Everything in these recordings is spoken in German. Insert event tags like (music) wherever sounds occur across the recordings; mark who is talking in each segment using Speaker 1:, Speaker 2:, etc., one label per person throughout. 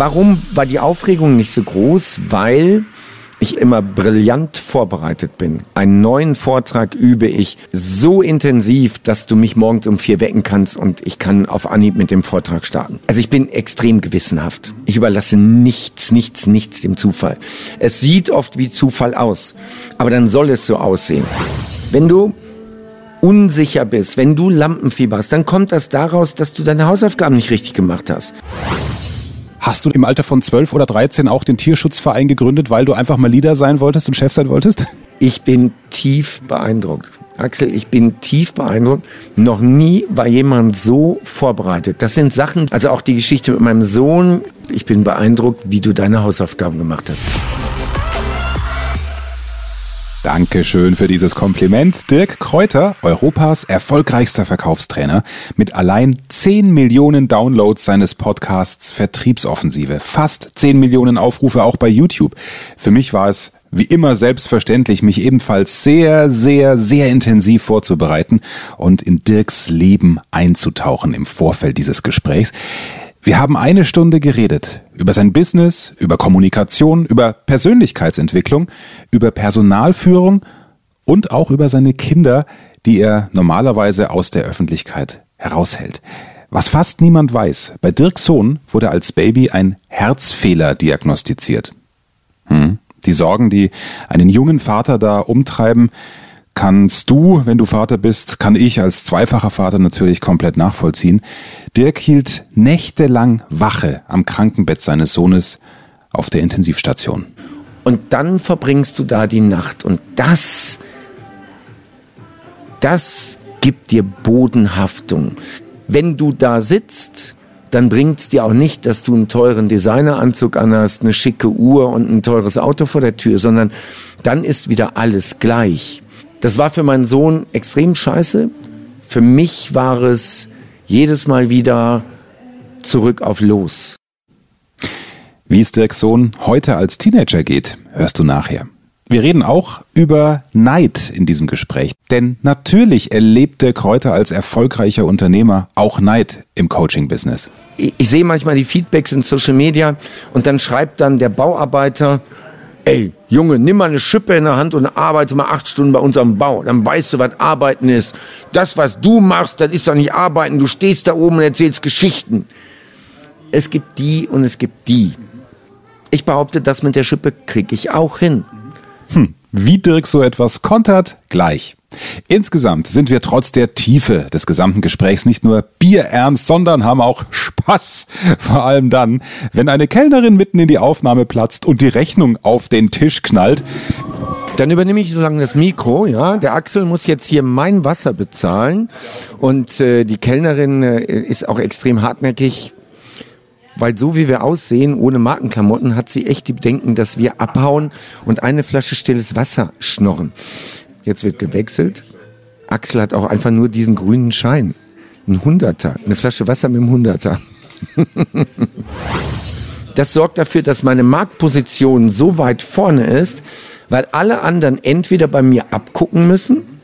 Speaker 1: Warum war die Aufregung nicht so groß? Weil ich immer brillant vorbereitet bin. Einen neuen Vortrag übe ich so intensiv, dass du mich morgens um vier wecken kannst und ich kann auf Anhieb mit dem Vortrag starten. Also ich bin extrem gewissenhaft. Ich überlasse nichts, nichts, nichts dem Zufall. Es sieht oft wie Zufall aus, aber dann soll es so aussehen. Wenn du unsicher bist, wenn du Lampenfieber hast, dann kommt das daraus, dass du deine Hausaufgaben nicht richtig gemacht hast.
Speaker 2: Hast du im Alter von 12 oder 13 auch den Tierschutzverein gegründet, weil du einfach mal Leader sein wolltest und Chef sein wolltest?
Speaker 1: Ich bin tief beeindruckt. Axel, ich bin tief beeindruckt. Noch nie war jemand so vorbereitet. Das sind Sachen, also auch die Geschichte mit meinem Sohn. Ich bin beeindruckt, wie du deine Hausaufgaben gemacht hast.
Speaker 2: Dankeschön für dieses Kompliment. Dirk Kräuter, Europas erfolgreichster Verkaufstrainer, mit allein 10 Millionen Downloads seines Podcasts Vertriebsoffensive. Fast 10 Millionen Aufrufe auch bei YouTube. Für mich war es wie immer selbstverständlich, mich ebenfalls sehr, sehr, sehr intensiv vorzubereiten und in Dirks Leben einzutauchen im Vorfeld dieses Gesprächs. Wir haben eine Stunde geredet über sein Business, über Kommunikation, über Persönlichkeitsentwicklung, über Personalführung und auch über seine Kinder, die er normalerweise aus der Öffentlichkeit heraushält. Was fast niemand weiß, bei Dirks Sohn wurde als Baby ein Herzfehler diagnostiziert. Hm. Die Sorgen, die einen jungen Vater da umtreiben, kannst du, wenn du Vater bist, kann ich als zweifacher Vater natürlich komplett nachvollziehen. Dirk hielt nächtelang Wache am Krankenbett seines Sohnes auf der Intensivstation.
Speaker 1: Und dann verbringst du da die Nacht und das, das gibt dir Bodenhaftung. Wenn du da sitzt, dann bringt es dir auch nicht, dass du einen teuren Designeranzug anhast, eine schicke Uhr und ein teures Auto vor der Tür, sondern dann ist wieder alles gleich. Das war für meinen Sohn extrem scheiße. Für mich war es jedes Mal wieder zurück auf Los.
Speaker 2: Wie es Dirks Sohn heute als Teenager geht, hörst du nachher. Wir reden auch über Neid in diesem Gespräch. Denn natürlich erlebt Dirk Kräuter als erfolgreicher Unternehmer auch Neid im Coaching-Business.
Speaker 1: Ich, ich sehe manchmal die Feedbacks in Social Media und dann schreibt dann der Bauarbeiter, ey, Junge, nimm mal eine Schippe in der Hand und arbeite mal acht Stunden bei unserem Bau. Dann weißt du, was Arbeiten ist. Das, was du machst, das ist doch nicht Arbeiten. Du stehst da oben und erzählst Geschichten. Es gibt die und es gibt die. Ich behaupte, das mit der Schippe kriege ich auch hin.
Speaker 2: Hm, wie Dirk so etwas kontert, gleich. Insgesamt sind wir trotz der Tiefe des gesamten Gesprächs nicht nur bierernst, sondern haben auch Spaß. Vor allem dann, wenn eine Kellnerin mitten in die Aufnahme platzt und die Rechnung auf den Tisch knallt.
Speaker 1: Dann übernehme ich so lange das Mikro, ja. Der Axel muss jetzt hier mein Wasser bezahlen und äh, die Kellnerin äh, ist auch extrem hartnäckig, weil so wie wir aussehen, ohne Markenklamotten, hat sie echt die Bedenken, dass wir abhauen und eine Flasche stilles Wasser schnorren. Jetzt wird gewechselt. Axel hat auch einfach nur diesen grünen Schein. Ein Hunderter. Eine Flasche Wasser mit einem Hunderter. (laughs) das sorgt dafür, dass meine Marktposition so weit vorne ist, weil alle anderen entweder bei mir abgucken müssen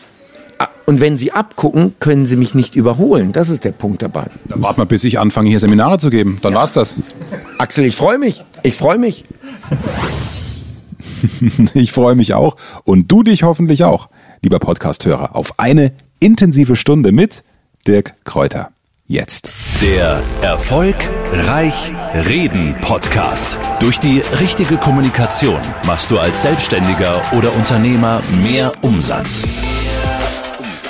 Speaker 1: und wenn sie abgucken, können sie mich nicht überholen. Das ist der Punkt dabei.
Speaker 2: Dann warte mal, bis ich anfange, hier Seminare zu geben. Dann ja. war's das.
Speaker 1: Axel, ich freue mich. Ich freue mich. (laughs)
Speaker 2: ich freue mich auch und du dich hoffentlich auch, lieber Podcasthörer, auf eine intensive Stunde mit Dirk Kräuter. Jetzt.
Speaker 3: Der Erfolg Reich Reden Podcast. Durch die richtige Kommunikation machst du als Selbstständiger oder Unternehmer mehr Umsatz.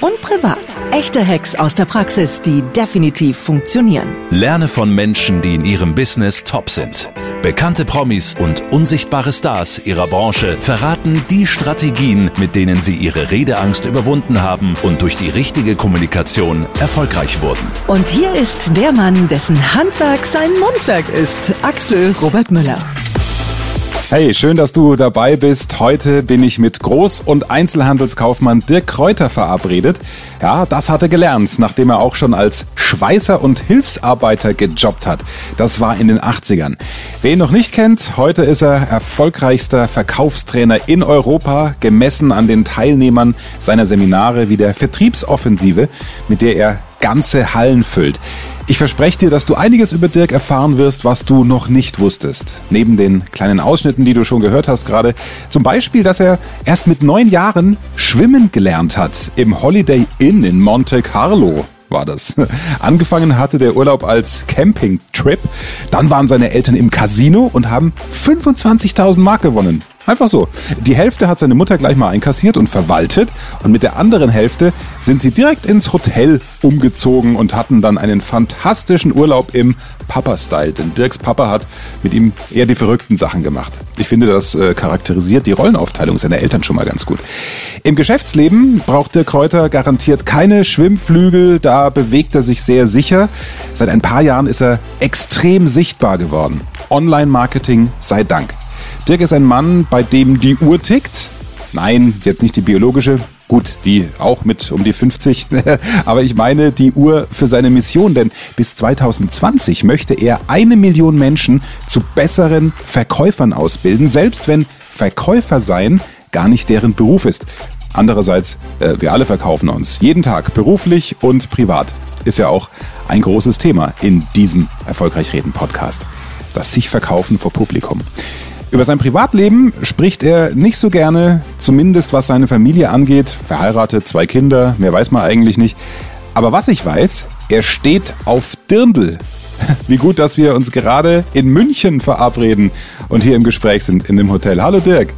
Speaker 4: und privat. Echte Hacks aus der Praxis, die definitiv funktionieren.
Speaker 3: Lerne von Menschen, die in ihrem Business top sind. Bekannte Promis und unsichtbare Stars ihrer Branche verraten die Strategien, mit denen sie ihre Redeangst überwunden haben und durch die richtige Kommunikation erfolgreich wurden.
Speaker 4: Und hier ist der Mann, dessen Handwerk sein Mundwerk ist, Axel Robert Müller.
Speaker 2: Hey, schön, dass du dabei bist. Heute bin ich mit Groß- und Einzelhandelskaufmann Dirk Kräuter verabredet. Ja, das hat er gelernt, nachdem er auch schon als Schweißer und Hilfsarbeiter gejobbt hat. Das war in den 80ern. Wer ihn noch nicht kennt, heute ist er erfolgreichster Verkaufstrainer in Europa, gemessen an den Teilnehmern seiner Seminare wie der Vertriebsoffensive, mit der er ganze Hallen füllt. Ich verspreche dir, dass du einiges über Dirk erfahren wirst, was du noch nicht wusstest. Neben den kleinen Ausschnitten, die du schon gehört hast gerade. Zum Beispiel, dass er erst mit neun Jahren schwimmen gelernt hat im Holiday Inn in Monte Carlo war das. (laughs) Angefangen hatte der Urlaub als Campingtrip. Dann waren seine Eltern im Casino und haben 25.000 Mark gewonnen. Einfach so. Die Hälfte hat seine Mutter gleich mal einkassiert und verwaltet und mit der anderen Hälfte sind sie direkt ins Hotel umgezogen und hatten dann einen fantastischen Urlaub im Papa-Style. Denn Dirks Papa hat mit ihm eher die verrückten Sachen gemacht. Ich finde, das äh, charakterisiert die Rollenaufteilung seiner Eltern schon mal ganz gut. Im Geschäftsleben braucht Dirk Kräuter garantiert keine Schwimmflügel, da bewegt er sich sehr sicher. Seit ein paar Jahren ist er extrem sichtbar geworden. Online-Marketing sei Dank. Dirk ist ein Mann, bei dem die Uhr tickt. Nein, jetzt nicht die biologische. Gut, die auch mit um die 50. (laughs) Aber ich meine die Uhr für seine Mission, denn bis 2020 möchte er eine Million Menschen zu besseren Verkäufern ausbilden, selbst wenn Verkäufer sein gar nicht deren Beruf ist. Andererseits, äh, wir alle verkaufen uns jeden Tag, beruflich und privat. Ist ja auch ein großes Thema in diesem Erfolgreich Reden Podcast. Das sich verkaufen vor Publikum. Über sein Privatleben spricht er nicht so gerne, zumindest was seine Familie angeht. Verheiratet, zwei Kinder, mehr weiß man eigentlich nicht. Aber was ich weiß, er steht auf Dirndl. (laughs) Wie gut, dass wir uns gerade in München verabreden und hier im Gespräch sind in dem Hotel. Hallo Dirk.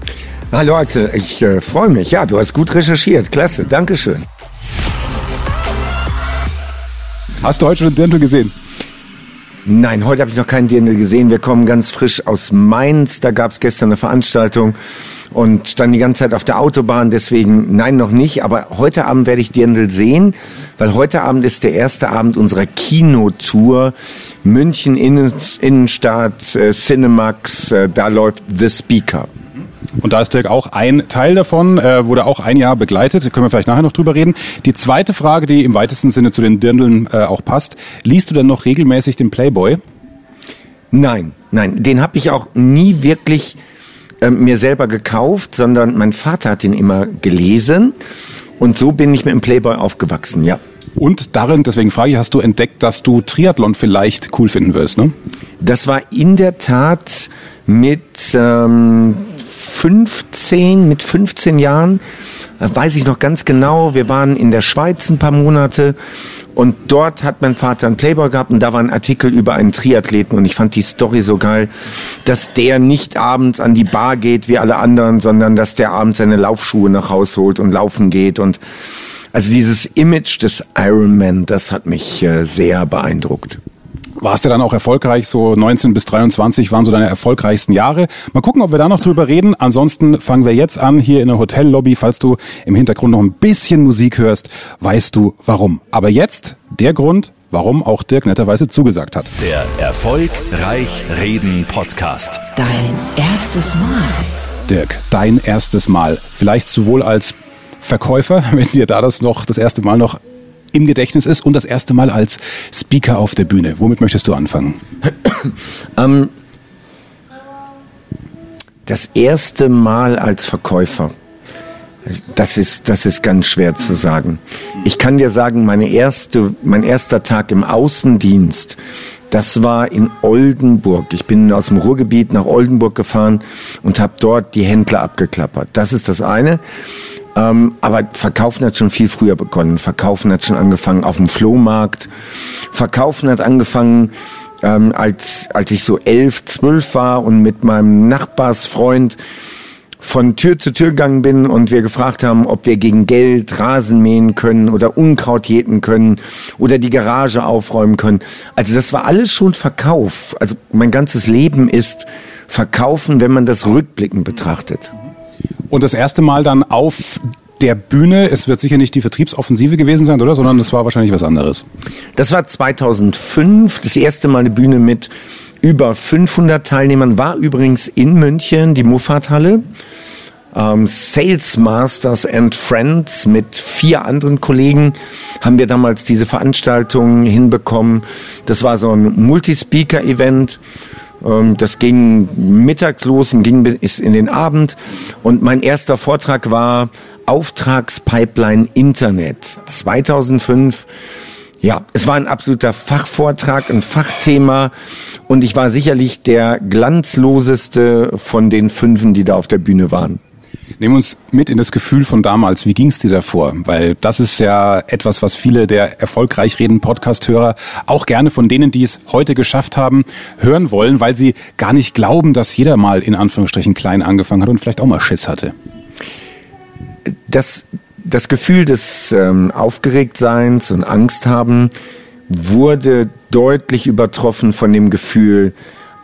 Speaker 1: Hallo Axel, ich äh, freue mich. Ja, du hast gut recherchiert. Klasse, Dankeschön.
Speaker 2: Hast du heute schon Dirndl gesehen?
Speaker 1: Nein, heute habe ich noch keinen Dirndl gesehen. Wir kommen ganz frisch aus Mainz. Da gab es gestern eine Veranstaltung und stand die ganze Zeit auf der Autobahn. Deswegen nein, noch nicht. Aber heute Abend werde ich Dirndl sehen, weil heute Abend ist der erste Abend unserer Kinotour. München Innen Innenstadt, äh, Cinemax, äh, da läuft The Speaker.
Speaker 2: Und da ist Dirk auch ein Teil davon, äh, wurde auch ein Jahr begleitet, da können wir vielleicht nachher noch drüber reden. Die zweite Frage, die im weitesten Sinne zu den Dirndeln äh, auch passt, liest du denn noch regelmäßig den Playboy?
Speaker 1: Nein, nein, den habe ich auch nie wirklich äh, mir selber gekauft, sondern mein Vater hat den immer gelesen und so bin ich mit dem Playboy aufgewachsen, ja.
Speaker 2: Und darin, deswegen frage ich, hast du entdeckt, dass du Triathlon vielleicht cool finden wirst, ne?
Speaker 1: Das war in der Tat mit ähm, 15, mit 15 Jahren, äh, weiß ich noch ganz genau, wir waren in der Schweiz ein paar Monate und dort hat mein Vater einen Playboy gehabt und da war ein Artikel über einen Triathleten und ich fand die Story so geil, dass der nicht abends an die Bar geht wie alle anderen, sondern dass der abends seine Laufschuhe nach Hause holt und laufen geht und also dieses Image des Ironman, das hat mich äh, sehr beeindruckt
Speaker 2: warst du dann auch erfolgreich, so 19 bis 23 waren so deine erfolgreichsten Jahre. Mal gucken, ob wir da noch drüber reden. Ansonsten fangen wir jetzt an hier in der Hotellobby. Falls du im Hintergrund noch ein bisschen Musik hörst, weißt du warum. Aber jetzt der Grund, warum auch Dirk netterweise zugesagt hat.
Speaker 3: Der Erfolgreich Reden Podcast.
Speaker 4: Dein erstes Mal.
Speaker 2: Dirk, dein erstes Mal. Vielleicht sowohl als Verkäufer, (laughs) wenn dir da das noch das erste Mal noch im Gedächtnis ist und das erste Mal als Speaker auf der Bühne. Womit möchtest du anfangen? (clears throat)
Speaker 1: Ähm, das erste Mal als Verkäufer. Das ist, das ist ganz schwer zu sagen. Ich kann dir sagen, meine erste, mein erster Tag im Außendienst, das war in Oldenburg. Ich bin aus dem Ruhrgebiet nach Oldenburg gefahren und habe dort die Händler abgeklappert. Das ist das eine. Ähm, aber Verkaufen hat schon viel früher begonnen. Verkaufen hat schon angefangen auf dem Flohmarkt. Verkaufen hat angefangen, ähm, als, als ich so elf, zwölf war und mit meinem Nachbarsfreund von Tür zu Tür gegangen bin und wir gefragt haben, ob wir gegen Geld Rasen mähen können oder Unkraut jäten können oder die Garage aufräumen können. Also das war alles schon Verkauf. Also mein ganzes Leben ist Verkaufen, wenn man das rückblickend betrachtet.
Speaker 2: Und das erste Mal dann auf der Bühne, es wird sicher nicht die Vertriebsoffensive gewesen sein, oder? Sondern es war wahrscheinlich was anderes.
Speaker 1: Das war 2005, das erste Mal eine Bühne mit über 500 Teilnehmern, war übrigens in München die Muffat-Halle. Ähm, Sales Masters and Friends mit vier anderen Kollegen haben wir damals diese Veranstaltung hinbekommen. Das war so ein Multispeaker-Event. Ähm, das ging mittags los und ging bis in den Abend. Und mein erster Vortrag war Auftragspipeline Internet 2005. Ja, es war ein absoluter Fachvortrag, ein Fachthema und ich war sicherlich der glanzloseste von den Fünfen, die da auf der Bühne waren.
Speaker 2: Nehmen uns mit in das Gefühl von damals. Wie ging es dir davor? Weil das ist ja etwas, was viele der erfolgreich reden Podcast-Hörer auch gerne von denen, die es heute geschafft haben, hören wollen, weil sie gar nicht glauben, dass jeder mal in Anführungsstrichen klein angefangen hat und vielleicht auch mal Schiss hatte.
Speaker 1: Das das Gefühl des ähm, Aufgeregtseins und Angst haben wurde deutlich übertroffen von dem Gefühl,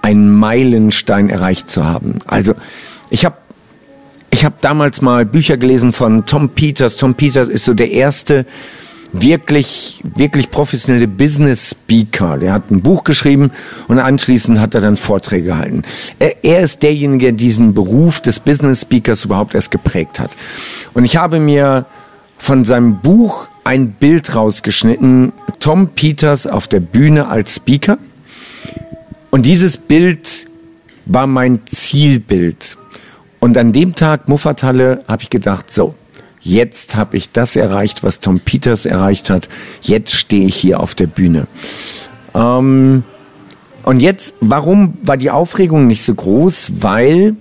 Speaker 1: einen Meilenstein erreicht zu haben. Also ich habe ich hab damals mal Bücher gelesen von Tom Peters. Tom Peters ist so der erste wirklich, wirklich professionelle Business Speaker. Der hat ein Buch geschrieben und anschließend hat er dann Vorträge gehalten. Er, er ist derjenige, der diesen Beruf des Business Speakers überhaupt erst geprägt hat. Und ich habe mir von seinem Buch ein Bild rausgeschnitten. Tom Peters auf der Bühne als Speaker. Und dieses Bild war mein Zielbild. Und an dem Tag Muffathalle habe ich gedacht, so, jetzt habe ich das erreicht, was Tom Peters erreicht hat. Jetzt stehe ich hier auf der Bühne. Ähm, und jetzt, warum war die Aufregung nicht so groß? Weil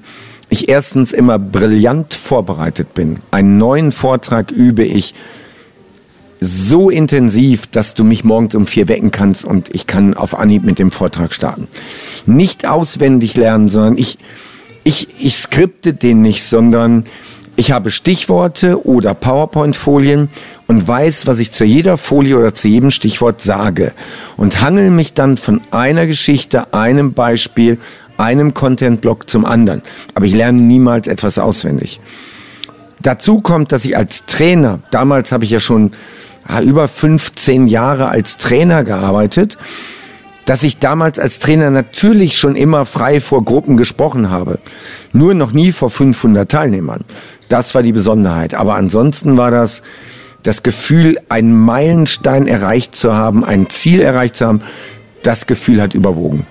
Speaker 1: ich erstens immer brillant vorbereitet bin. Einen neuen Vortrag übe ich so intensiv, dass du mich morgens um vier wecken kannst und ich kann auf Anhieb mit dem Vortrag starten. Nicht auswendig lernen, sondern ich, ich, ich skripte den nicht, sondern ich habe Stichworte oder PowerPoint-Folien und weiß, was ich zu jeder Folie oder zu jedem Stichwort sage und hangel mich dann von einer Geschichte, einem Beispiel, einem Content-Block zum anderen. Aber ich lerne niemals etwas auswendig. Dazu kommt, dass ich als Trainer, damals habe ich ja schon über 15 Jahre als Trainer gearbeitet, dass ich damals als Trainer natürlich schon immer frei vor Gruppen gesprochen habe. Nur noch nie vor 500 Teilnehmern. Das war die Besonderheit. Aber ansonsten war das das Gefühl, einen Meilenstein erreicht zu haben, ein Ziel erreicht zu haben. Das Gefühl hat überwogen.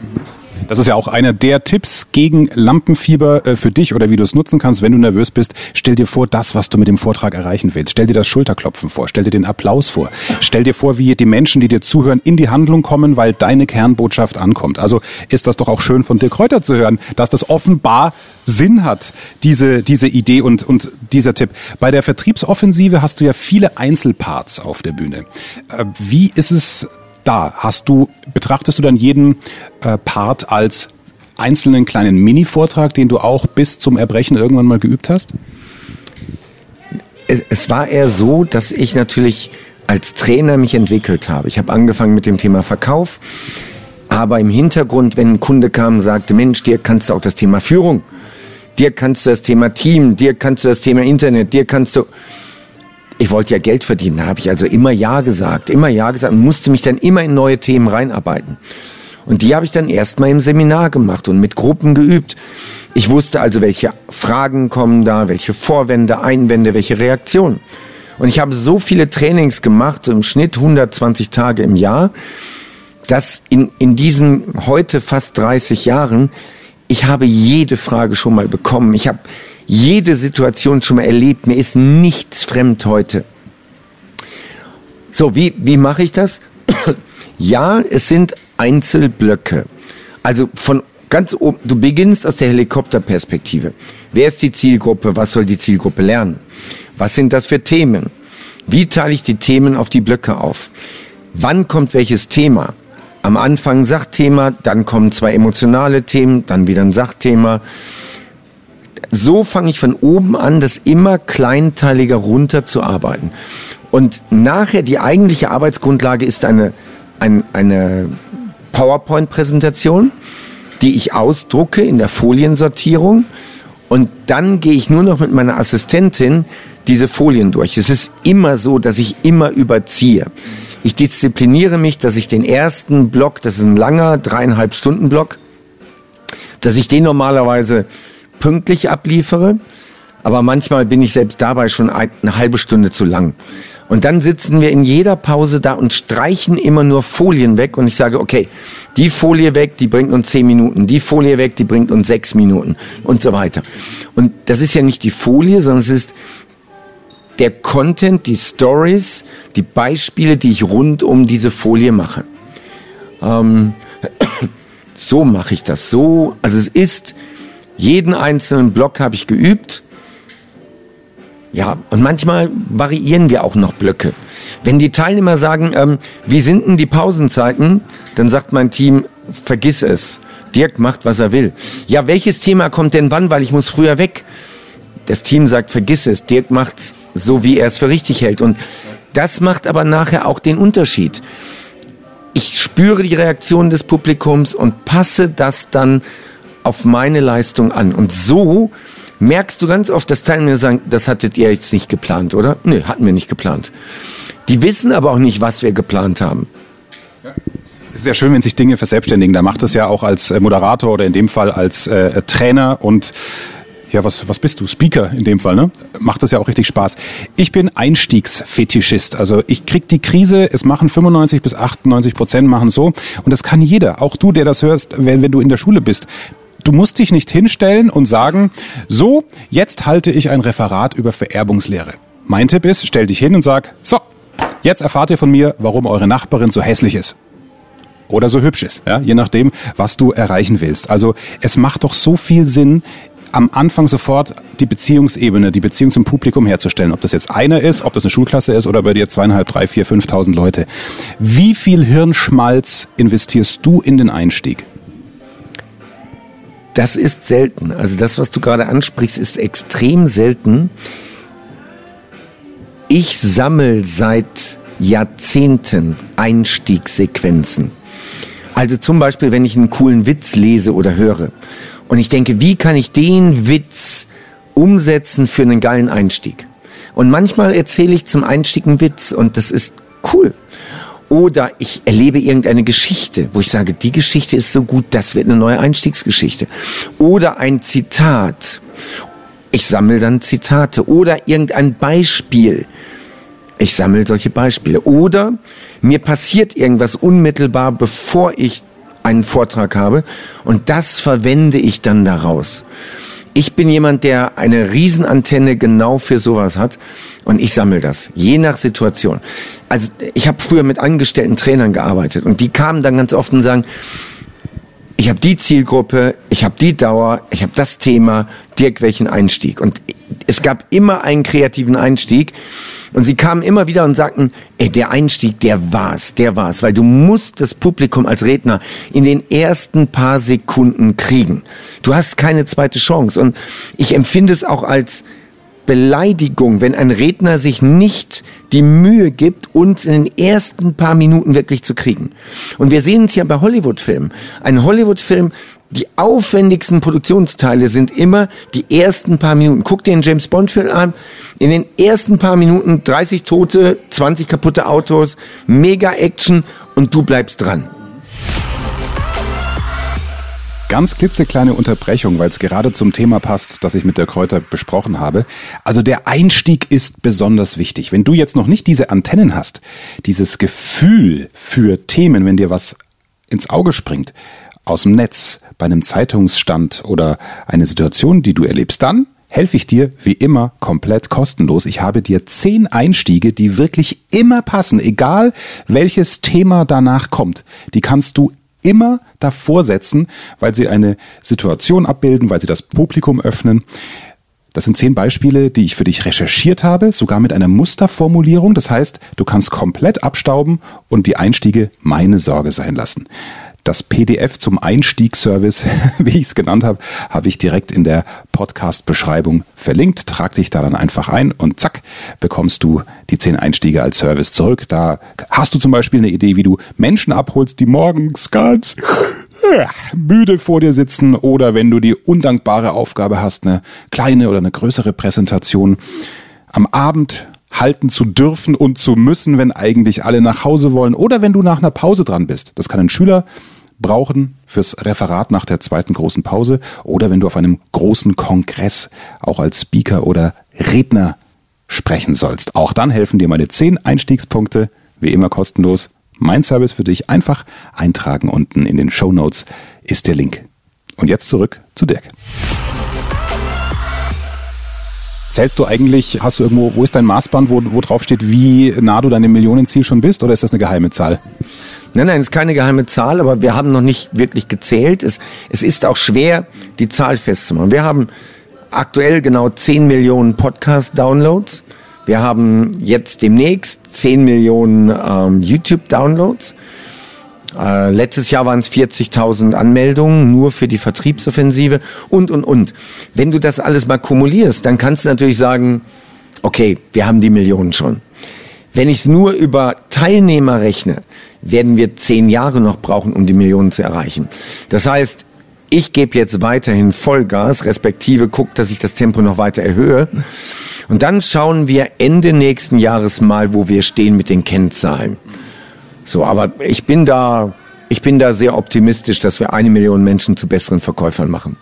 Speaker 2: Das ist ja auch einer der Tipps gegen Lampenfieber äh, für dich oder wie du es nutzen kannst, wenn du nervös bist. Stell dir vor, das, was du mit dem Vortrag erreichen willst. Stell dir das Schulterklopfen vor. Stell dir den Applaus vor. Stell dir vor, wie die Menschen, die dir zuhören, in die Handlung kommen, weil deine Kernbotschaft ankommt. Also ist das doch auch schön von dir Kräuter zu hören, dass das offenbar Sinn hat, diese, diese Idee und, und dieser Tipp. Bei der Vertriebsoffensive hast du ja viele Einzelparts auf der Bühne. Äh, wie ist es da? Hast du, betrachtest du dann jeden äh, Part als einzelnen kleinen Mini-Vortrag, den du auch bis zum Erbrechen irgendwann mal geübt hast?
Speaker 1: Es war eher so, dass ich natürlich als Trainer mich entwickelt habe. Ich habe angefangen mit dem Thema Verkauf, aber im Hintergrund, wenn ein Kunde kam und sagte, Mensch, dir kannst du auch das Thema Führung, dir kannst du das Thema Team, dir kannst du das Thema Internet, dir kannst du, ich wollte ja Geld verdienen, da habe ich also immer Ja gesagt, immer Ja gesagt und musste mich dann immer in neue Themen reinarbeiten. Und die habe ich dann erstmal im Seminar gemacht und mit Gruppen geübt. Ich wusste also, welche Fragen kommen da, welche Vorwände, Einwände, welche Reaktionen. Und ich habe so viele Trainings gemacht, so im Schnitt 120 Tage im Jahr, dass in, in diesen heute fast 30 Jahren, ich habe jede Frage schon mal bekommen. Ich habe jede Situation schon mal erlebt. Mir ist nichts fremd heute. So, wie, wie mache ich das? (clears throat) ja, es sind Einzelblöcke. Also von ganz oben, du beginnst aus der Helikopterperspektive. Wer ist die Zielgruppe? Was soll die Zielgruppe lernen? Was sind das für Themen? Wie teile ich die Themen auf die Blöcke auf? Wann kommt welches Thema? Am Anfang Sachthema, dann kommen zwei emotionale Themen, dann wieder ein Sachthema so fange ich von oben an, das immer kleinteiliger runterzuarbeiten. Und nachher die eigentliche Arbeitsgrundlage ist eine, ein, eine PowerPoint-Präsentation, die ich ausdrucke in der Foliensortierung. Und dann gehe ich nur noch mit meiner Assistentin diese Folien durch. Es ist immer so, dass ich immer überziehe. Ich diszipliniere mich, dass ich den ersten Block, das ist ein langer, dreieinhalb Stunden Block, dass ich den normalerweise pünktlich abliefere, aber manchmal bin ich selbst dabei schon eine halbe Stunde zu lang. Und dann sitzen wir in jeder Pause da und streichen immer nur Folien weg und ich sage, okay, die Folie weg, die bringt uns zehn Minuten, die Folie weg, die bringt uns sechs Minuten und so weiter. Und das ist ja nicht die Folie, sondern es ist der Content, die Stories, die Beispiele, die ich rund um diese Folie mache. Ähm, (coughs) so mache ich das. So, also es ist jeden einzelnen Block habe ich geübt ja, und manchmal variieren wir auch noch Blöcke. Wenn die Teilnehmer sagen, ähm, wie sind denn die Pausenzeiten, dann sagt mein Team, vergiss es. Dirk macht, was er will. Ja, welches Thema kommt denn wann, weil ich muss früher weg? Das Team sagt, vergiss es. Dirk macht's so, wie er es für richtig hält. Und das macht aber nachher auch den Unterschied. Ich spüre die Reaktion des Publikums und passe das dann auf meine Leistung an. Und so merkst du ganz oft, dass Teilnehmer sagen, das hattet ihr jetzt nicht geplant, oder? Nö, hatten wir nicht geplant. Die wissen aber auch nicht, was wir geplant haben.
Speaker 2: Es ist ja schön, wenn sich Dinge verselbstständigen. Da macht es ja auch als äh, Moderator oder in dem Fall als äh, Trainer und ja, was, was bist du? Speaker in dem Fall, ne? Macht das ja auch richtig Spaß. Ich bin Einstiegsfetischist. Also ich krieg die Krise, es machen 95 bis 98 Prozent machen so. Und das kann jeder. Auch du, der das hörst, wenn, wenn du in der Schule bist. Du musst dich nicht hinstellen und sagen, so, jetzt halte ich ein Referat über Vererbungslehre. Mein Tipp ist, stell dich hin und sag, so, jetzt erfahrt ihr von mir, warum eure Nachbarin so hässlich ist. Oder so hübsch ist, ja, je nachdem, was du erreichen willst. Also es macht doch so viel Sinn, am Anfang sofort die Beziehungsebene, die Beziehung zum Publikum herzustellen. Ob das jetzt einer ist, ob das eine Schulklasse ist oder bei dir zweieinhalb, drei, vier, fünftausend Leute. Wie viel Hirnschmalz investierst du in den Einstieg?
Speaker 1: Das ist selten. Also das, was du gerade ansprichst, ist extrem selten. Ich sammle seit Jahrzehnten Einstiegssequenzen. Also zum Beispiel, wenn ich einen coolen Witz lese oder höre und ich denke, wie kann ich den Witz umsetzen für einen geilen Einstieg? Und manchmal erzähle ich zum Einstieg einen Witz und das ist cool. Oder ich erlebe irgendeine Geschichte, wo ich sage, die Geschichte ist so gut, das wird eine neue Einstiegsgeschichte. Oder ein Zitat. Ich sammle dann Zitate. Oder irgendein Beispiel. Ich sammle solche Beispiele. Oder mir passiert irgendwas unmittelbar, bevor ich einen Vortrag habe. Und das verwende ich dann daraus. Ich bin jemand, der eine Riesenantenne genau für sowas hat und ich sammle das, je nach Situation. Also ich habe früher mit angestellten Trainern gearbeitet und die kamen dann ganz oft und sagen, ich habe die Zielgruppe, ich habe die Dauer, ich habe das Thema, Dirk, welchen Einstieg? Und es gab immer einen kreativen Einstieg und sie kamen immer wieder und sagten, ey, der Einstieg, der war's, der war's, weil du musst das Publikum als Redner in den ersten paar Sekunden kriegen. Du hast keine zweite Chance und ich empfinde es auch als Beleidigung, wenn ein Redner sich nicht die Mühe gibt, uns in den ersten paar Minuten wirklich zu kriegen. Und wir sehen es ja bei Hollywood-Filmen. Ein Hollywood-Film die aufwendigsten Produktionsteile sind immer die ersten paar Minuten. Guck dir einen James Bond Film an. In den ersten paar Minuten 30 Tote, 20 kaputte Autos, mega Action und du bleibst dran.
Speaker 2: Ganz klitzekleine Unterbrechung, weil es gerade zum Thema passt, das ich mit der Kräuter besprochen habe. Also der Einstieg ist besonders wichtig. Wenn du jetzt noch nicht diese Antennen hast, dieses Gefühl für Themen, wenn dir was ins Auge springt, aus dem Netz, bei einem Zeitungsstand oder eine Situation, die du erlebst, dann helfe ich dir wie immer komplett kostenlos. Ich habe dir zehn Einstiege, die wirklich immer passen, egal welches Thema danach kommt. Die kannst du immer davor setzen, weil sie eine Situation abbilden, weil sie das Publikum öffnen. Das sind zehn Beispiele, die ich für dich recherchiert habe, sogar mit einer Musterformulierung. Das heißt, du kannst komplett abstauben und die Einstiege meine Sorge sein lassen. Das PDF zum Einstiegsservice, (laughs) wie ich es genannt habe, habe ich direkt in der Podcast-Beschreibung verlinkt. Trag dich da dann einfach ein und zack, bekommst du die zehn Einstiege als Service zurück. Da hast du zum Beispiel eine Idee, wie du Menschen abholst, die morgens ganz (laughs) müde vor dir sitzen oder wenn du die undankbare Aufgabe hast, eine kleine oder eine größere Präsentation am Abend halten zu dürfen und zu müssen, wenn eigentlich alle nach Hause wollen oder wenn du nach einer Pause dran bist. Das kann ein Schüler brauchen fürs Referat nach der zweiten großen Pause oder wenn du auf einem großen Kongress auch als Speaker oder Redner sprechen sollst. Auch dann helfen dir meine zehn Einstiegspunkte, wie immer kostenlos. Mein Service für dich einfach eintragen unten in den Show Notes ist der Link. Und jetzt zurück zu Dirk. Zählst du eigentlich, hast du irgendwo, wo ist dein Maßband, wo, wo drauf steht, wie nah du deinem Millionenziel schon bist, oder ist das eine geheime Zahl?
Speaker 1: Nein, nein, es ist keine geheime Zahl, aber wir haben noch nicht wirklich gezählt. Es, es ist auch schwer, die Zahl festzumachen. Wir haben aktuell genau 10 Millionen Podcast-Downloads. Wir haben jetzt demnächst 10 Millionen ähm, YouTube-Downloads. Äh, letztes Jahr waren es 40.000 Anmeldungen nur für die Vertriebsoffensive und, und, und. Wenn du das alles mal kumulierst, dann kannst du natürlich sagen, okay, wir haben die Millionen schon. Wenn ich es nur über Teilnehmer rechne, werden wir zehn Jahre noch brauchen, um die Millionen zu erreichen. Das heißt, ich gebe jetzt weiterhin Vollgas, respektive guck, dass ich das Tempo noch weiter erhöhe. Und dann schauen wir Ende nächsten Jahres mal, wo wir stehen mit den Kennzahlen. So, aber ich bin da, ich bin da sehr optimistisch, dass wir eine Million Menschen zu besseren Verkäufern machen.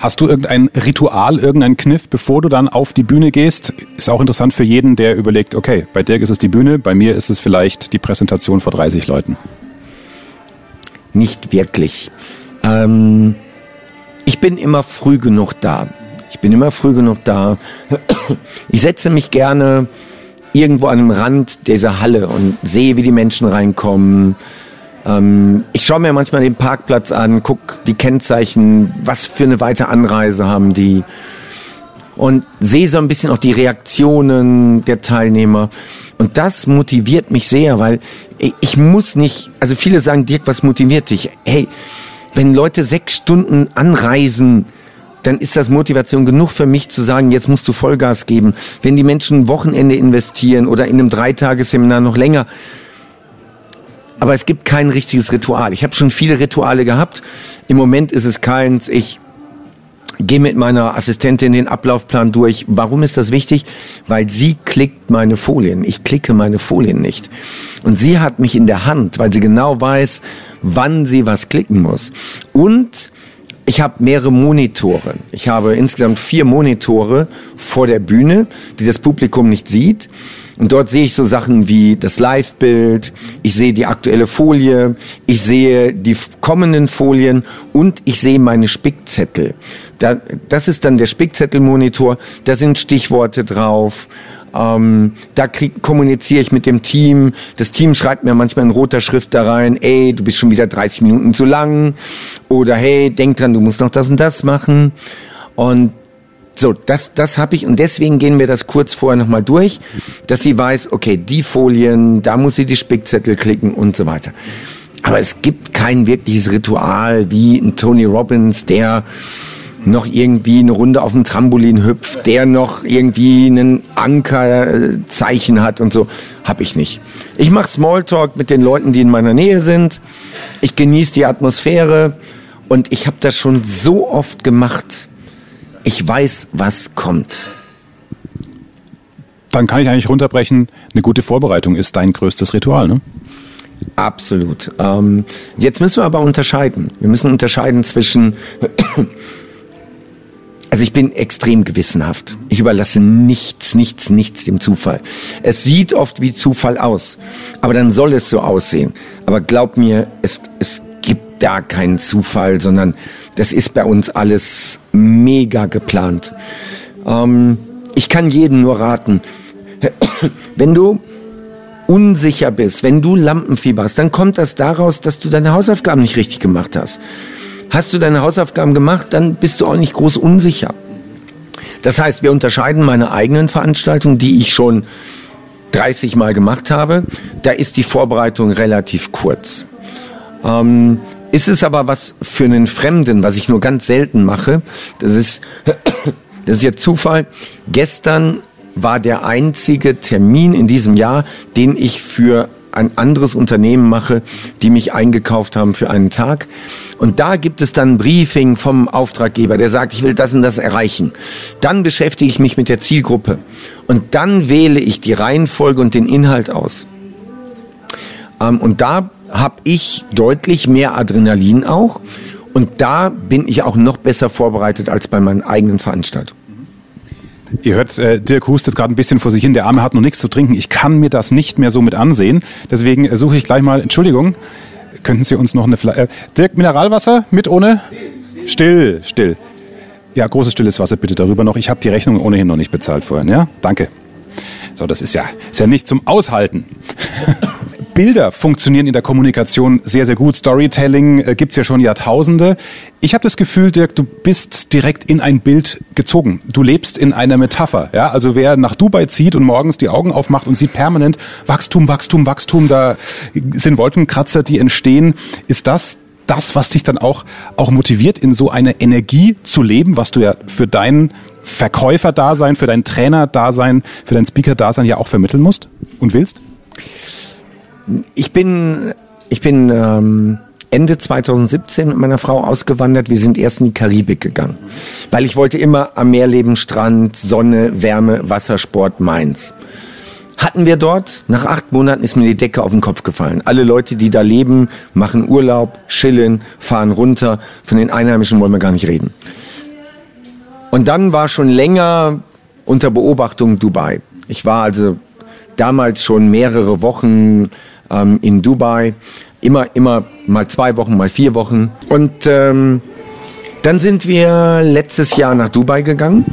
Speaker 2: Hast du irgendein Ritual, irgendeinen Kniff, bevor du dann auf die Bühne gehst? Ist auch interessant für jeden, der überlegt, okay, bei Dirk ist es die Bühne, bei mir ist es vielleicht die Präsentation vor 30 Leuten.
Speaker 1: Nicht wirklich. Ähm, ich bin immer früh genug da. Ich bin immer früh genug da. Ich setze mich gerne irgendwo an dem Rand dieser Halle und sehe, wie die Menschen reinkommen. Ähm, ich schaue mir manchmal den Parkplatz an, guck die Kennzeichen, was für eine weite Anreise haben die und sehe so ein bisschen auch die Reaktionen der Teilnehmer. Und das motiviert mich sehr, weil ich muss nicht, also viele sagen, Dirk, was motiviert dich? Hey, wenn Leute sechs Stunden anreisen, dann ist das Motivation genug für mich zu sagen, jetzt musst du Vollgas geben. Wenn die Menschen ein Wochenende investieren oder in einem Dreitagesseminar noch länger. Aber es gibt kein richtiges Ritual. Ich habe schon viele Rituale gehabt. Im Moment ist es keins. Ich gehe mit meiner Assistentin den Ablaufplan durch. Warum ist das wichtig? Weil sie klickt meine Folien. Ich klicke meine Folien nicht. Und sie hat mich in der Hand, weil sie genau weiß, wann sie was klicken muss. Und ich habe mehrere Monitore. Ich habe insgesamt vier Monitore vor der Bühne, die das Publikum nicht sieht. Und dort sehe ich so Sachen wie das Live-Bild, ich sehe die aktuelle Folie, ich sehe die kommenden Folien und ich sehe meine Spickzettel. Da, das ist dann der Spickzettelmonitor, da sind Stichworte drauf. Ähm, da krieg, kommuniziere ich mit dem Team. Das Team schreibt mir manchmal in roter Schrift da rein, ey, du bist schon wieder 30 Minuten zu lang. Oder hey, denk dran, du musst noch das und das machen. Und so, das, das habe ich und deswegen gehen wir das kurz vorher nochmal durch, dass sie weiß, okay, die Folien, da muss sie die Spickzettel klicken und so weiter. Aber es gibt kein wirkliches Ritual wie ein Tony Robbins, der noch irgendwie eine Runde auf dem Trampolin hüpft, der noch irgendwie einen Ankerzeichen hat und so, habe ich nicht. Ich mache Smalltalk mit den Leuten, die in meiner Nähe sind. Ich genieße die Atmosphäre und ich habe das schon so oft gemacht. Ich weiß, was kommt.
Speaker 2: Dann kann ich eigentlich runterbrechen, eine gute Vorbereitung ist dein größtes Ritual, ne?
Speaker 1: Absolut. Ähm, jetzt müssen wir aber unterscheiden. Wir müssen unterscheiden zwischen (coughs) also ich bin extrem gewissenhaft. Ich überlasse nichts, nichts, nichts dem Zufall. Es sieht oft wie Zufall aus, aber dann soll es so aussehen. Aber glaub mir, es, es gibt da keinen Zufall, sondern das ist bei uns alles mega geplant. Ähm, ich kann jedem nur raten, (coughs) wenn du unsicher bist, wenn du Lampenfieber hast, dann kommt das daraus, dass du deine Hausaufgaben nicht richtig gemacht hast. Hast du deine Hausaufgaben gemacht, dann bist du auch nicht groß unsicher. Das heißt, wir unterscheiden meine eigenen Veranstaltungen, die ich schon 30 Mal gemacht habe. Da ist die Vorbereitung relativ kurz. Ähm, ist es aber was für einen Fremden, was ich nur ganz selten mache, das ist, (coughs) das ist jetzt Zufall. Gestern war der einzige Termin in diesem Jahr, den ich für ein anderes Unternehmen mache, die mich eingekauft haben für einen Tag. Und da gibt es dann ein Briefing vom Auftraggeber, der sagt, ich will das und das erreichen. Dann beschäftige ich mich mit der Zielgruppe. Und dann wähle ich die Reihenfolge und den Inhalt aus. Ähm, und da habe ich deutlich mehr Adrenalin auch. Und da bin ich auch noch besser vorbereitet als bei meinen eigenen Veranstaltungen.
Speaker 2: Ihr hört, äh, Dirk hustet gerade ein bisschen vor sich hin. Der Arme hat noch nichts zu trinken. Ich kann mir das nicht mehr so mit ansehen. Deswegen äh, suche ich gleich mal, Entschuldigung, könnten Sie uns noch eine Flasche... Äh, Dirk, Mineralwasser mit, ohne? Still, still. Ja, großes stilles Wasser bitte darüber noch. Ich habe die Rechnung ohnehin noch nicht bezahlt vorhin, ja? Danke. So, das ist ja, ist ja nicht zum Aushalten. Bilder funktionieren in der Kommunikation sehr, sehr gut. Storytelling äh, gibt's ja schon Jahrtausende. Ich habe das Gefühl, Dirk, du bist direkt in ein Bild gezogen. Du lebst in einer Metapher. Ja? Also wer nach Dubai zieht und morgens die Augen aufmacht und sieht permanent Wachstum, Wachstum, Wachstum, da sind Wolkenkratzer, die entstehen. Ist das das, was dich dann auch, auch motiviert, in so eine Energie zu leben, was du ja für dein Verkäufer-Dasein, für dein Trainer-Dasein, für dein Speaker-Dasein ja auch vermitteln musst und willst?
Speaker 1: Ich bin, ich bin ähm, Ende 2017 mit meiner Frau ausgewandert. Wir sind erst in die Karibik gegangen, weil ich wollte immer am Meer leben, Strand, Sonne, Wärme, Wassersport, Mainz. Hatten wir dort, nach acht Monaten ist mir die Decke auf den Kopf gefallen. Alle Leute, die da leben, machen Urlaub, chillen, fahren runter. Von den Einheimischen wollen wir gar nicht reden. Und dann war schon länger unter Beobachtung Dubai. Ich war also damals schon mehrere Wochen ähm, in Dubai. Immer, immer mal zwei Wochen, mal vier Wochen. Und ähm, dann sind wir letztes Jahr nach Dubai gegangen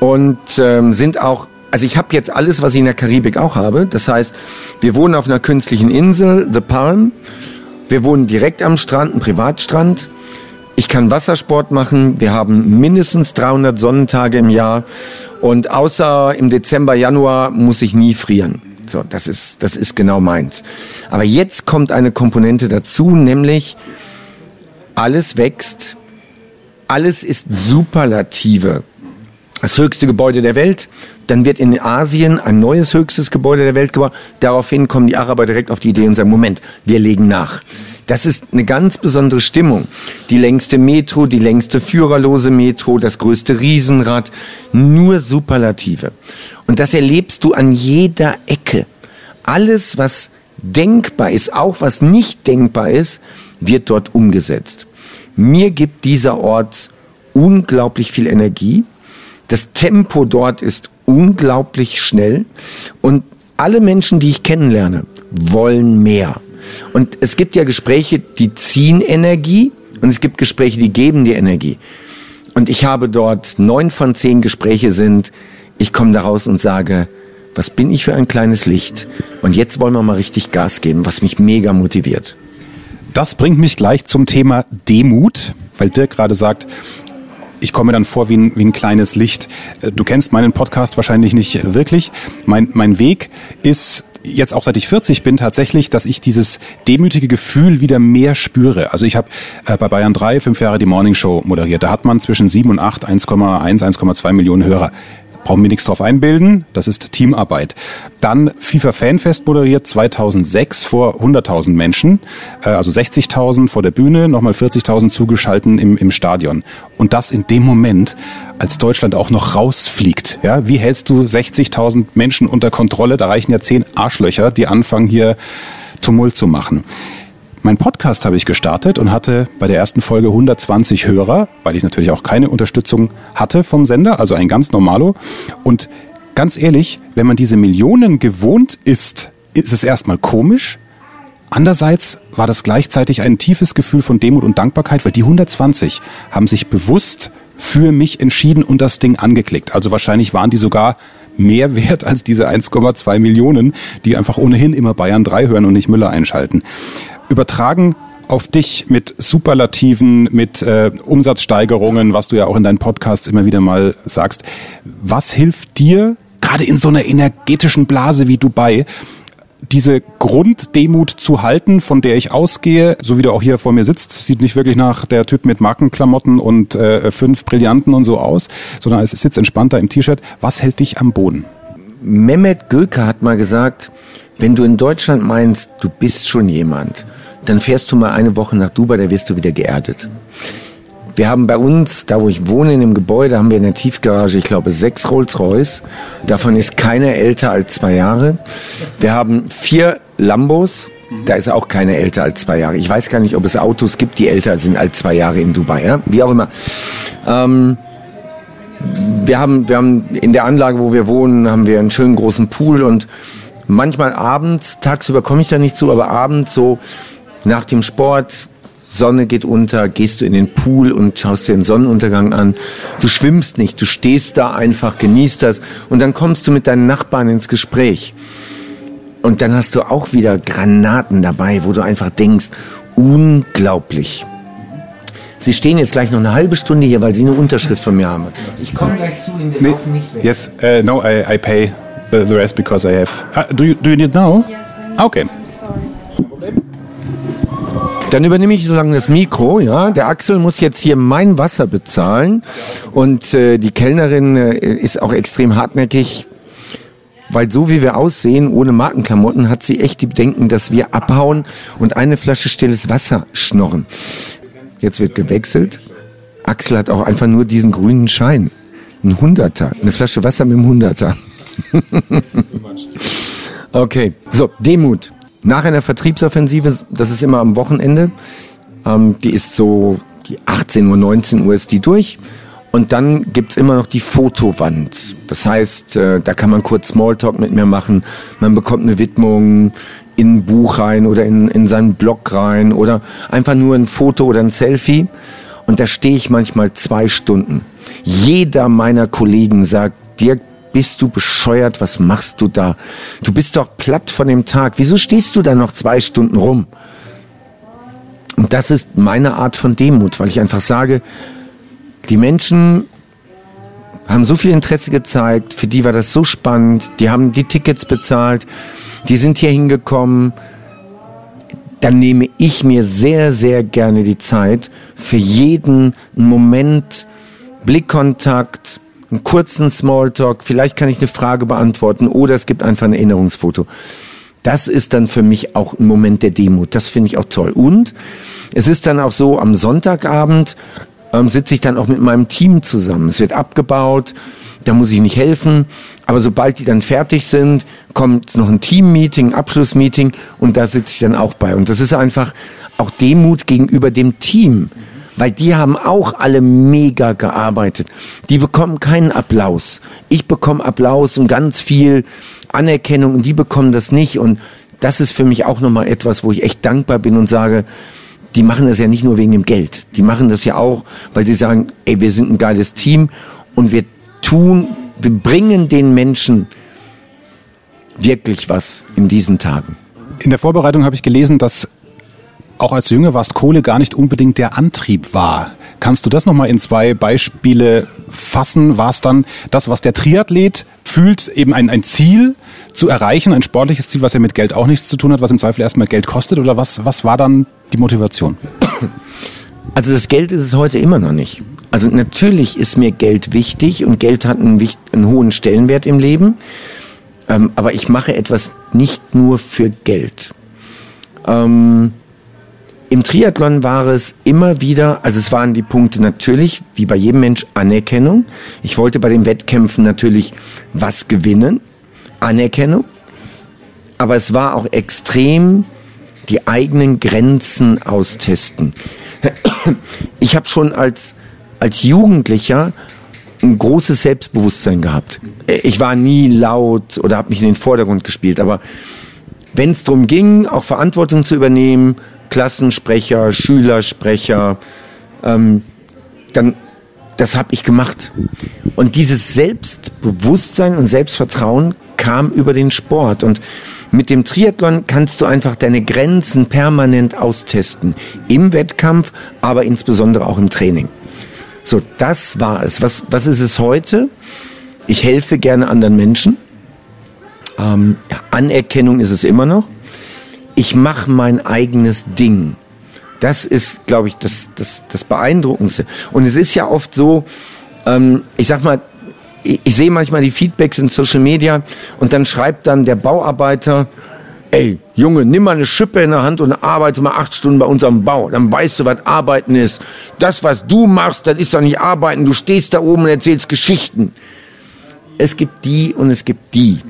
Speaker 1: und ähm, sind auch also ich habe jetzt alles, was ich in der Karibik auch habe. Das heißt, wir wohnen auf einer künstlichen Insel, The Palm. Wir wohnen direkt am Strand, ein Privatstrand. Ich kann Wassersport machen. Wir haben mindestens 300 Sonnentage im Jahr. Und außer im Dezember, Januar muss ich nie frieren. So, das ist, das ist genau meins. Aber jetzt kommt eine Komponente dazu, nämlich alles wächst. Alles ist Superlative. Das höchste Gebäude der Welt. Dann wird in Asien ein neues höchstes Gebäude der Welt gebaut. Daraufhin kommen die Araber direkt auf die Idee und sagen, Moment, wir legen nach. Das ist eine ganz besondere Stimmung. Die längste Metro, die längste führerlose Metro, das größte Riesenrad, nur Superlative. Und das erlebst du an jeder Ecke. Alles, was denkbar ist, auch was nicht denkbar ist, wird dort umgesetzt. Mir gibt dieser Ort unglaublich viel Energie. Das Tempo dort ist unglaublich schnell und alle Menschen, die ich kennenlerne, wollen mehr. Und es gibt ja Gespräche, die ziehen Energie und es gibt Gespräche, die geben dir Energie. Und ich habe dort neun von zehn Gespräche sind, ich komme da raus und sage, was bin ich für ein kleines Licht? Und jetzt wollen wir mal richtig Gas geben, was mich mega motiviert.
Speaker 2: Das bringt mich gleich zum Thema Demut, weil Dirk gerade sagt, ich komme dann vor wie ein, wie ein kleines Licht. Äh, du kennst meinen Podcast wahrscheinlich nicht wirklich. Mein, mein Weg ist jetzt auch seit ich 40 bin tatsächlich, dass ich dieses demütige Gefühl wieder mehr spüre. Also ich habe äh, bei Bayern 3 fünf Jahre die Morning Show moderiert. Da hat man zwischen 7 und 8 1,1, 1,2 Millionen Hörer brauchen wir nichts drauf einbilden, das ist Teamarbeit. Dann FIFA Fanfest moderiert 2006 vor 100.000 Menschen, äh, also 60.000 vor der Bühne, nochmal 40.000 zugeschalten im, im Stadion. Und das in dem Moment, als Deutschland auch noch rausfliegt. Ja, wie hältst du 60.000 Menschen unter Kontrolle? Da reichen ja zehn Arschlöcher, die anfangen hier Tumult zu machen. Mein Podcast habe ich gestartet und hatte bei der ersten Folge 120 Hörer, weil ich natürlich auch keine Unterstützung hatte vom Sender, also ein ganz normalo. Und ganz ehrlich, wenn man diese Millionen gewohnt ist, ist es erstmal komisch. Andererseits war das gleichzeitig ein tiefes Gefühl von Demut und Dankbarkeit, weil die 120 haben sich bewusst für mich entschieden und das Ding angeklickt. Also wahrscheinlich waren die sogar mehr wert als diese 1,2 Millionen, die einfach ohnehin immer Bayern 3 hören und nicht Müller einschalten übertragen auf dich mit Superlativen, mit äh, Umsatzsteigerungen, was du ja auch in deinen Podcasts immer wieder mal sagst. Was hilft dir, gerade in so einer energetischen Blase wie Dubai, diese Grunddemut zu halten, von der ich ausgehe, so wie du auch hier vor mir sitzt, sieht nicht wirklich nach der Typ mit Markenklamotten und äh, fünf Brillanten und so aus, sondern es sitzt entspannter im T-Shirt. Was hält dich am Boden?
Speaker 1: Mehmet Göke hat mal gesagt, wenn du in Deutschland meinst, du bist schon jemand, dann fährst du mal eine Woche nach Dubai, da wirst du wieder geerdet. Wir haben bei uns, da wo ich wohne, in dem Gebäude, haben wir in der Tiefgarage, ich glaube, sechs Rolls-Royce. Davon ist keiner älter als zwei Jahre. Wir haben vier Lambos Da ist auch keiner älter als zwei Jahre. Ich weiß gar nicht, ob es Autos gibt, die älter sind als zwei Jahre in Dubai. Ja? Wie auch immer. Ähm, wir haben, wir haben in der Anlage, wo wir wohnen, haben wir einen schönen großen Pool und manchmal abends, tagsüber komme ich da nicht zu, aber abends so nach dem Sport, Sonne geht unter, gehst du in den Pool und schaust dir den Sonnenuntergang an. Du schwimmst nicht, du stehst da einfach, genießt das und dann kommst du mit deinen Nachbarn ins Gespräch. Und dann hast du auch wieder Granaten dabei, wo du einfach denkst, unglaublich. Sie stehen jetzt gleich noch eine halbe Stunde hier, weil Sie eine Unterschrift von mir haben. Ich komme gleich zu Ihnen, wir
Speaker 2: Nee.
Speaker 1: laufen nicht weg.
Speaker 2: Yes, uh, no, I, I pay the, the rest because I have. Uh, do you do you need now?
Speaker 5: Yes, I'm,
Speaker 2: Ah, Okay.
Speaker 5: I'm sorry.
Speaker 1: Dann übernehme ich so lange das Mikro, ja. Der Axel muss jetzt hier mein Wasser bezahlen und äh, die Kellnerin äh, ist auch extrem hartnäckig, weil so wie wir aussehen, ohne Markenklamotten, hat sie echt die Bedenken, dass wir abhauen und eine Flasche stilles Wasser schnorren. Jetzt wird gewechselt. Axel hat auch einfach nur diesen grünen Schein. Ein Hunderter, eine Flasche Wasser mit einem Hunderter. (laughs) Okay, so, Demut. Nach einer Vertriebsoffensive, das ist immer am Wochenende, ähm, die ist so, die 18 Uhr, 19 Uhr ist die durch. Und dann gibt's immer noch die Fotowand. Das heißt, äh, da kann man kurz Smalltalk mit mir machen. Man bekommt eine Widmung in ein Buch rein oder in, in seinen Blog rein oder einfach nur ein Foto oder ein Selfie. Und da stehe ich manchmal zwei Stunden. Jeder meiner Kollegen sagt, Dirk, bist du bescheuert? Was machst du da? Du bist doch platt von dem Tag. Wieso stehst du da noch zwei Stunden rum? Und das ist meine Art von Demut, weil ich einfach sage, die Menschen haben so viel Interesse gezeigt, für die war das so spannend, die haben die Tickets bezahlt, die sind hier hingekommen. Dann nehme ich mir sehr, sehr gerne die Zeit, für jeden Moment Blickkontakt, einen kurzen Smalltalk, vielleicht kann ich eine Frage beantworten oder es gibt einfach ein Erinnerungsfoto. Das ist dann für mich auch ein Moment der Demut. Das finde ich auch toll. Und es ist dann auch so, am Sonntagabend ähm, sitze ich dann auch mit meinem Team zusammen. Es wird abgebaut, da muss ich nicht helfen. Aber sobald die dann fertig sind, kommt noch ein Team-Meeting, Abschlussmeeting und da sitze ich dann auch bei. Und das ist einfach auch Demut gegenüber dem Team. Weil die haben auch alle mega gearbeitet. Die bekommen keinen Applaus. Ich bekomme Applaus und ganz viel Anerkennung und die bekommen das nicht. Und das ist für mich auch nochmal etwas, wo ich echt dankbar bin und sage, die machen das ja nicht nur wegen dem Geld. Die machen das ja auch, weil sie sagen, ey, wir sind ein geiles Team und wir tun, wir bringen den Menschen wirklich was in diesen Tagen.
Speaker 2: In der Vorbereitung habe ich gelesen, dass auch als jünger warst, Kohle gar nicht unbedingt der Antrieb war. Kannst du das nochmal in zwei Beispiele fassen? War es dann das, was der Triathlet fühlt, eben ein, ein Ziel zu erreichen, ein sportliches Ziel, was ja mit Geld auch nichts zu tun hat, was im Zweifel erstmal Geld kostet? Oder was, was war dann die Motivation?
Speaker 1: Also das Geld ist es heute immer noch nicht. Also natürlich ist mir Geld wichtig und Geld hat einen, einen hohen Stellenwert im Leben. Ähm, aber ich mache etwas nicht nur für Geld. Ähm, Im Triathlon war es immer wieder, also es waren die Punkte natürlich, wie bei jedem Mensch, Anerkennung. Ich wollte bei den Wettkämpfen natürlich was gewinnen, Anerkennung. Aber es war auch extrem die eigenen Grenzen austesten. (clears throat) Ich habe schon als, als Jugendlicher ein großes Selbstbewusstsein gehabt. Ich war nie laut oder habe mich in den Vordergrund gespielt, aber wenn es darum ging, auch Verantwortung zu übernehmen, Klassensprecher, Schülersprecher, ähm, dann das habe ich gemacht. Und dieses Selbstbewusstsein und Selbstvertrauen kam über den Sport. Und mit dem Triathlon kannst du einfach deine Grenzen permanent austesten. Im Wettkampf, aber insbesondere auch im Training. So, das war es. Was, was ist es heute? Ich helfe gerne anderen Menschen. Ähm, ja, Anerkennung ist es immer noch. Ich mache mein eigenes Ding. Das ist, glaube ich, das, das, das Beeindruckendste. Und es ist ja oft so, ähm, ich sag mal, ich, ich sehe manchmal die Feedbacks in Social Media und dann schreibt dann der Bauarbeiter, ey, Junge, nimm mal eine Schippe in der Hand und arbeite mal acht Stunden bei unserem Bau. Dann weißt du, was Arbeiten ist. Das, was du machst, das ist doch nicht Arbeiten. Du stehst da oben und erzählst Geschichten. Es gibt die und es gibt die.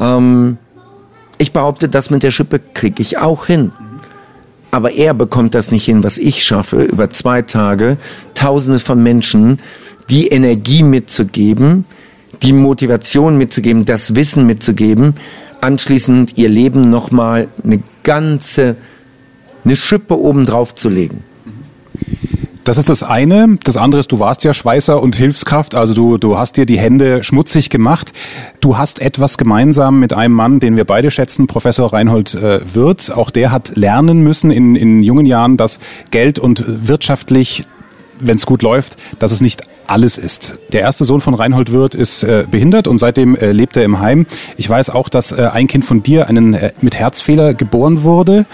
Speaker 1: Ähm, Ich behaupte, das mit der Schippe kriege ich auch hin. Aber er bekommt das nicht hin, was ich schaffe, über zwei Tage Tausende von Menschen die Energie mitzugeben, die Motivation mitzugeben, das Wissen mitzugeben, anschließend ihr Leben nochmal eine ganze, eine Schippe oben drauf zu legen.
Speaker 2: Das ist das eine. Das andere ist, du warst ja Schweißer und Hilfskraft, also du, du hast dir die Hände schmutzig gemacht. Du hast etwas gemeinsam mit einem Mann, den wir beide schätzen, Professor Reinhold äh, Wirth. Auch der hat lernen müssen in, in jungen Jahren, dass Geld und wirtschaftlich wenn es gut läuft, dass es nicht alles ist. Der erste Sohn von Reinhold Wirth ist äh, behindert und seitdem äh, lebt er im Heim. Ich weiß auch, dass äh, ein Kind von dir einen äh, mit Herzfehler geboren wurde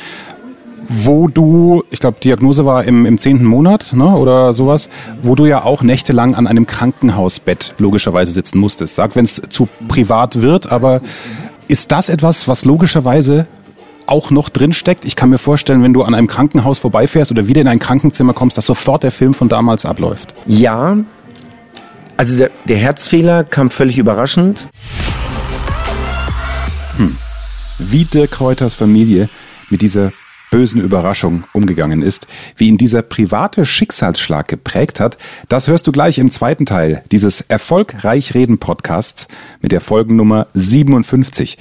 Speaker 2: wo du, ich glaube, Diagnose war im, im zehnten Monat ne, oder sowas, wo du ja auch nächtelang an einem Krankenhausbett logischerweise sitzen musstest. Sag, wenn es zu privat wird, aber ist das etwas, was logischerweise auch noch drin steckt? Ich kann mir vorstellen, wenn du an einem Krankenhaus vorbeifährst oder wieder in ein Krankenzimmer kommst, dass sofort der Film von damals abläuft.
Speaker 1: Ja, also der, der Herzfehler kam völlig überraschend.
Speaker 2: Hm. Wie Dirk Kräuters Familie mit dieser bösen Überraschung umgegangen ist, wie ihn dieser private Schicksalsschlag geprägt hat, das hörst du gleich im zweiten Teil dieses Erfolgreich Reden Podcasts mit der Folgennummer 57.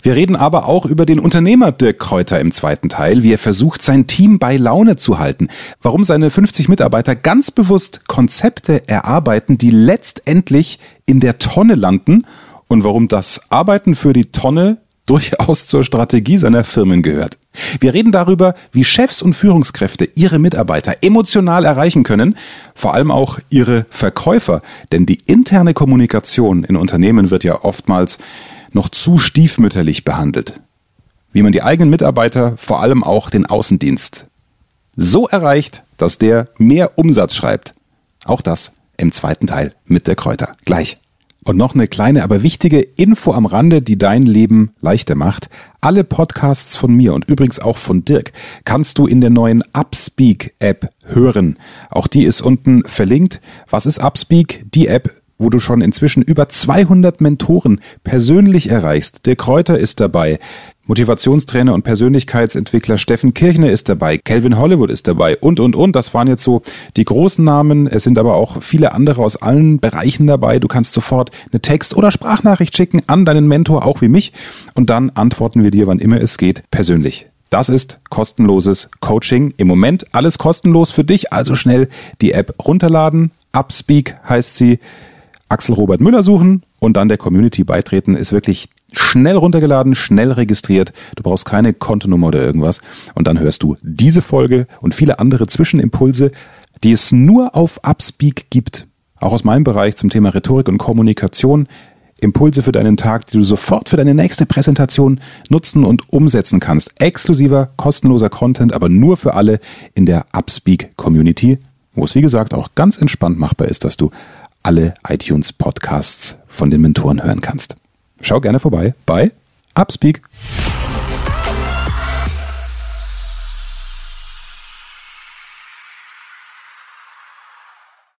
Speaker 2: Wir reden aber auch über den Unternehmer Dirk Kräuter im zweiten Teil, wie er versucht, sein Team bei Laune zu halten, warum seine 50 Mitarbeiter ganz bewusst Konzepte erarbeiten, die letztendlich in der Tonne landen und warum das Arbeiten für die Tonne durchaus zur Strategie seiner Firmen gehört. Wir reden darüber, wie Chefs und Führungskräfte ihre Mitarbeiter emotional erreichen können, vor allem auch ihre Verkäufer, denn die interne Kommunikation in Unternehmen wird ja oftmals noch zu stiefmütterlich behandelt. Wie man die eigenen Mitarbeiter, vor allem auch den Außendienst, so erreicht, dass der mehr Umsatz schreibt. Auch das im zweiten Teil mit der Kräuter. Gleich. Und noch eine kleine, aber wichtige Info am Rande, die dein Leben leichter macht. Alle Podcasts von mir und übrigens auch von Dirk kannst du in der neuen Upspeak App hören. Auch die ist unten verlinkt. Was ist Upspeak? Die App wo du schon inzwischen über 200 Mentoren persönlich erreichst. Der Kräuter ist dabei. Motivationstrainer und Persönlichkeitsentwickler Steffen Kirchner ist dabei, Calvin Hollywood ist dabei und, und, und. Das waren jetzt so die großen Namen. Es sind aber auch viele andere aus allen Bereichen dabei. Du kannst sofort eine Text- oder Sprachnachricht schicken an deinen Mentor, auch wie mich. Und dann antworten wir dir, wann immer es geht, persönlich. Das ist kostenloses Coaching. Im Moment alles kostenlos für dich. Also schnell die App runterladen. Upspeak heißt sie. Axel Robert Müller suchen und dann der Community beitreten. Ist wirklich schnell runtergeladen, schnell registriert. Du brauchst keine Kontonummer oder irgendwas. Und dann hörst du diese Folge und viele andere Zwischenimpulse, die es nur auf Upspeak gibt. Auch aus meinem Bereich zum Thema Rhetorik und Kommunikation. Impulse für deinen Tag, die du sofort für deine nächste Präsentation nutzen und umsetzen kannst. Exklusiver, kostenloser Content, aber nur für alle in der Upspeak Community, wo es wie gesagt auch ganz entspannt machbar ist, dass du alle iTunes Podcasts von den Mentoren hören kannst. Schau gerne vorbei bei Upspeak.